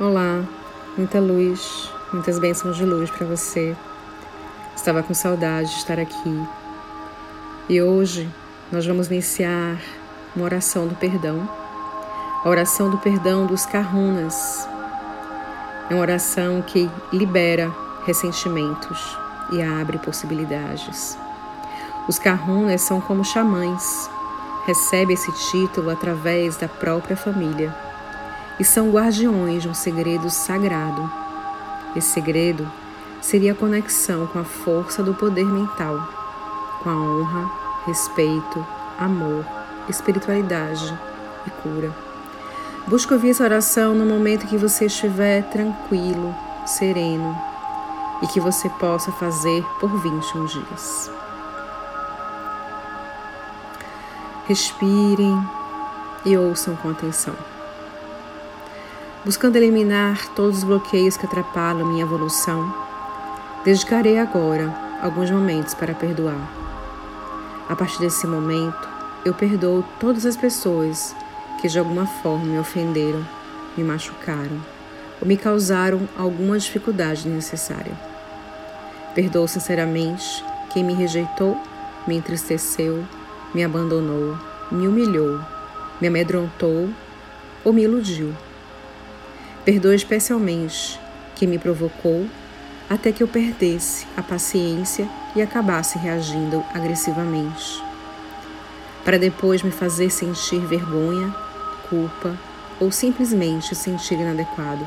Olá, muita luz, muitas bênçãos de luz para você. Estava com saudade de estar aqui. E hoje nós vamos iniciar uma oração do perdão. A oração do perdão dos Kahunas. É uma oração que libera ressentimentos e abre possibilidades. Os Kahunas são como xamãs. Recebe esse título através da própria família e são guardiões de um segredo sagrado. Esse segredo seria a conexão com a força do poder mental, com a honra, respeito, amor, espiritualidade e cura. Busque ouvir essa oração no momento que você estiver tranquilo, sereno e que você possa fazer por 21 dias. Respirem e ouçam com atenção buscando eliminar todos os bloqueios que atrapalham minha evolução, dedicarei agora alguns momentos para perdoar. A partir desse momento, eu perdoo todas as pessoas que de alguma forma me ofenderam, me machucaram ou me causaram alguma dificuldade necessária. Perdoo sinceramente quem me rejeitou, me entristeceu, me abandonou, me humilhou, me amedrontou ou me iludiu. Perdoe especialmente quem me provocou até que eu perdesse a paciência e acabasse reagindo agressivamente, para depois me fazer sentir vergonha, culpa ou simplesmente sentir inadequado.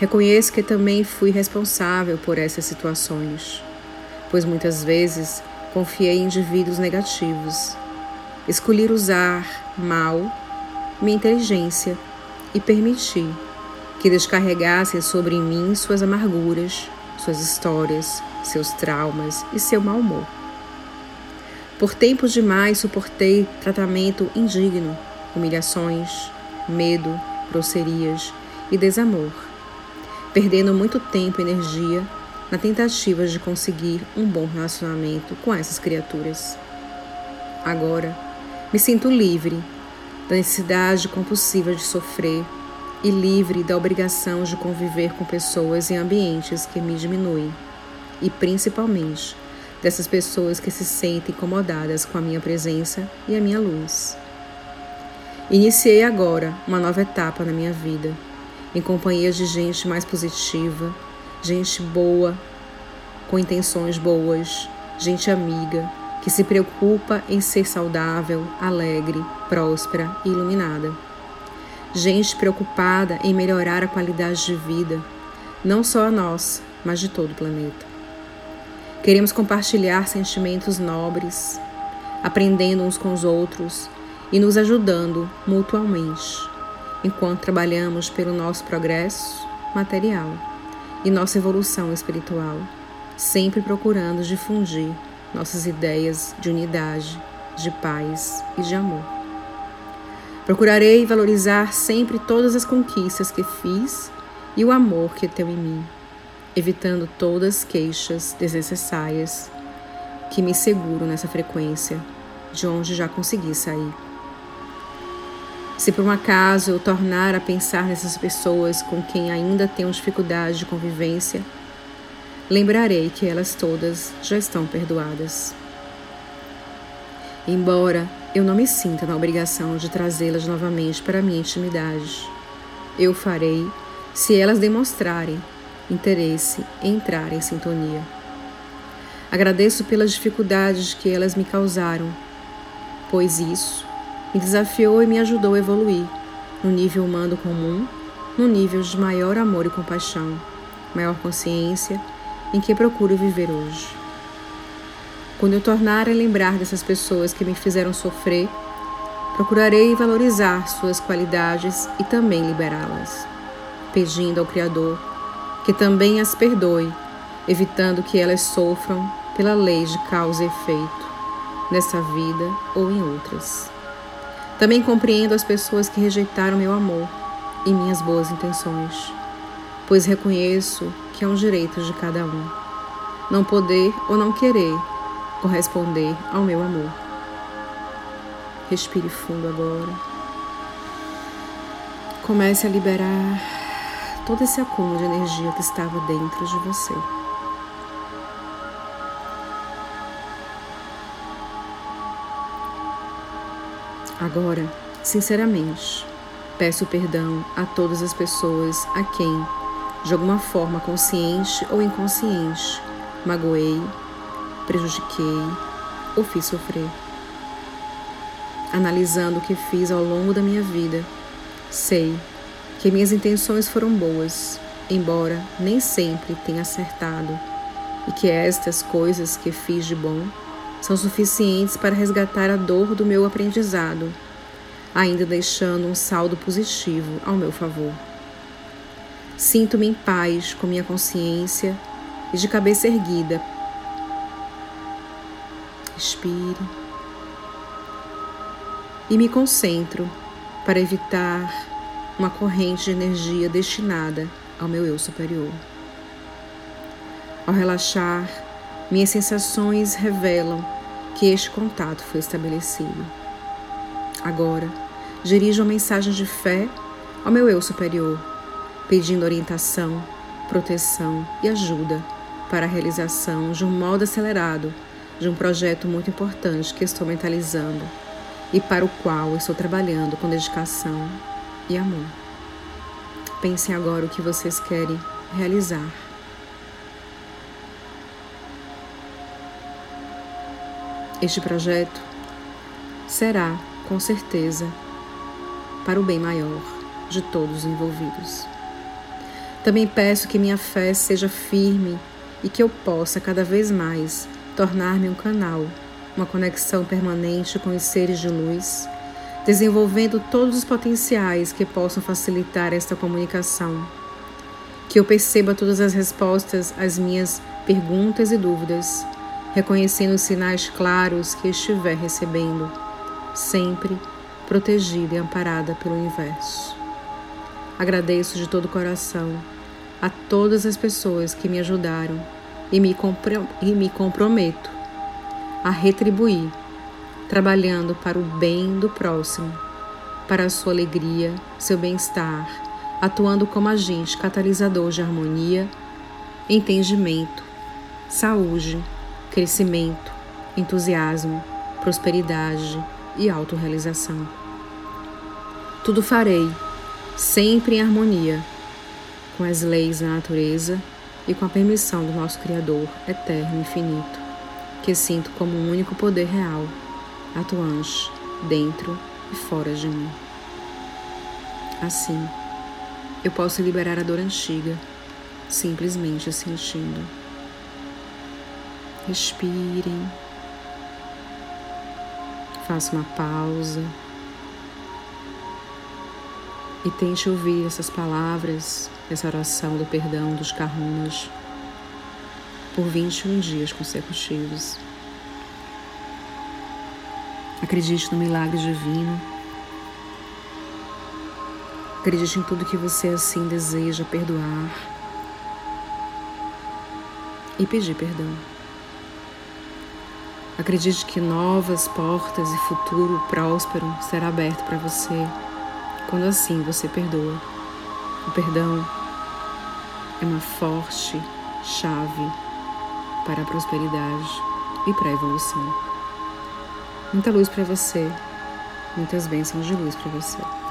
Reconheço que também fui responsável por essas situações, pois muitas vezes confiei em indivíduos negativos. Escolhi usar mal minha inteligência e permiti que descarregassem sobre mim suas amarguras, suas histórias, seus traumas e seu mau humor. Por tempos demais suportei tratamento indigno, humilhações, medo, grosserias e desamor, perdendo muito tempo e energia na tentativa de conseguir um bom relacionamento com essas criaturas. Agora, me sinto livre da necessidade compulsiva de sofrer e livre da obrigação de conviver com pessoas em ambientes que me diminuem, e principalmente dessas pessoas que se sentem incomodadas com a minha presença e a minha luz. Iniciei agora uma nova etapa na minha vida, em companhia de gente mais positiva, gente boa, com intenções boas, gente amiga, que se preocupa em ser saudável, alegre, próspera e iluminada. Gente preocupada em melhorar a qualidade de vida, não só a nossa, mas de todo o planeta. Queremos compartilhar sentimentos nobres, aprendendo uns com os outros e nos ajudando mutuamente, enquanto trabalhamos pelo nosso progresso material e nossa evolução espiritual, sempre procurando difundir nossas ideias de unidade, de paz e de amor. Procurarei valorizar sempre todas as conquistas que fiz e o amor que tenho em mim, evitando todas as queixas desnecessárias que me seguram nessa frequência, de onde já consegui sair. Se por um acaso eu tornar a pensar nessas pessoas com quem ainda tenho dificuldade de convivência, lembrarei que elas todas já estão perdoadas. Embora eu não me sinta na obrigação de trazê-las novamente para minha intimidade, eu farei se elas demonstrarem interesse em entrar em sintonia. Agradeço pelas dificuldades que elas me causaram, pois isso me desafiou e me ajudou a evoluir no nível humano comum, no nível de maior amor e compaixão, maior consciência em que procuro viver hoje. Quando eu tornar a lembrar dessas pessoas que me fizeram sofrer, procurarei valorizar suas qualidades e também liberá-las, pedindo ao Criador que também as perdoe, evitando que elas sofram pela lei de causa e efeito, nessa vida ou em outras. Também compreendo as pessoas que rejeitaram meu amor e minhas boas intenções pois reconheço que é um direito de cada um não poder ou não querer corresponder ao meu amor. Respire fundo agora. Comece a liberar todo esse acúmulo de energia que estava dentro de você. Agora, sinceramente, peço perdão a todas as pessoas a quem, de alguma forma consciente ou inconsciente, magoei, prejudiquei ou fiz sofrer. Analisando o que fiz ao longo da minha vida, sei que minhas intenções foram boas, embora nem sempre tenha acertado, e que estas coisas que fiz de bom são suficientes para resgatar a dor do meu aprendizado, ainda deixando um saldo positivo ao meu favor. Sinto-me em paz com minha consciência e de cabeça erguida. Respire. E me concentro para evitar uma corrente de energia destinada ao meu eu superior. Ao relaxar, minhas sensações revelam que este contato foi estabelecido. Agora, dirijo uma mensagem de fé ao meu eu superior, pedindo orientação, proteção e ajuda para a realização de um modo acelerado de um projeto muito importante que estou mentalizando e para o qual estou trabalhando com dedicação e amor. Pensem agora o que vocês querem realizar. Este projeto será, com certeza, para o bem maior de todos os envolvidos. Também peço que minha fé seja firme e que eu possa cada vez mais tornar-me um canal, uma conexão permanente com os seres de luz desenvolvendo todos os potenciais que possam facilitar esta comunicação. Que eu perceba todas as respostas às minhas perguntas e dúvidas, reconhecendo os sinais claros que estiver recebendo, sempre protegida e amparada pelo universo. Agradeço de todo o coração a todas as pessoas que me ajudaram e me, e me comprometo a retribuir trabalhando para o bem do próximo, para a sua alegria, seu bem-estar, atuando como agente catalisador de harmonia, entendimento, saúde, crescimento, entusiasmo, prosperidade e autorrealização. Tudo farei, sempre em harmonia, com as leis da natureza e com a permissão do nosso Criador eterno e infinito, que sinto como um único poder real atuante dentro e fora de mim. Assim, eu posso liberar a dor antiga, simplesmente sentindo. Respirem. Faça uma pausa. E tente ouvir essas palavras, essa oração do perdão dos carrunas por 21 dias consecutivos. Acredite no milagre divino. Acredite em tudo que você assim deseja perdoar e pedir perdão. Acredite que novas portas e futuro próspero será aberto para você quando assim você perdoa. O perdão é uma forte chave para a prosperidade e para a evolução. Muita luz para você, muitas bênçãos de luz para você.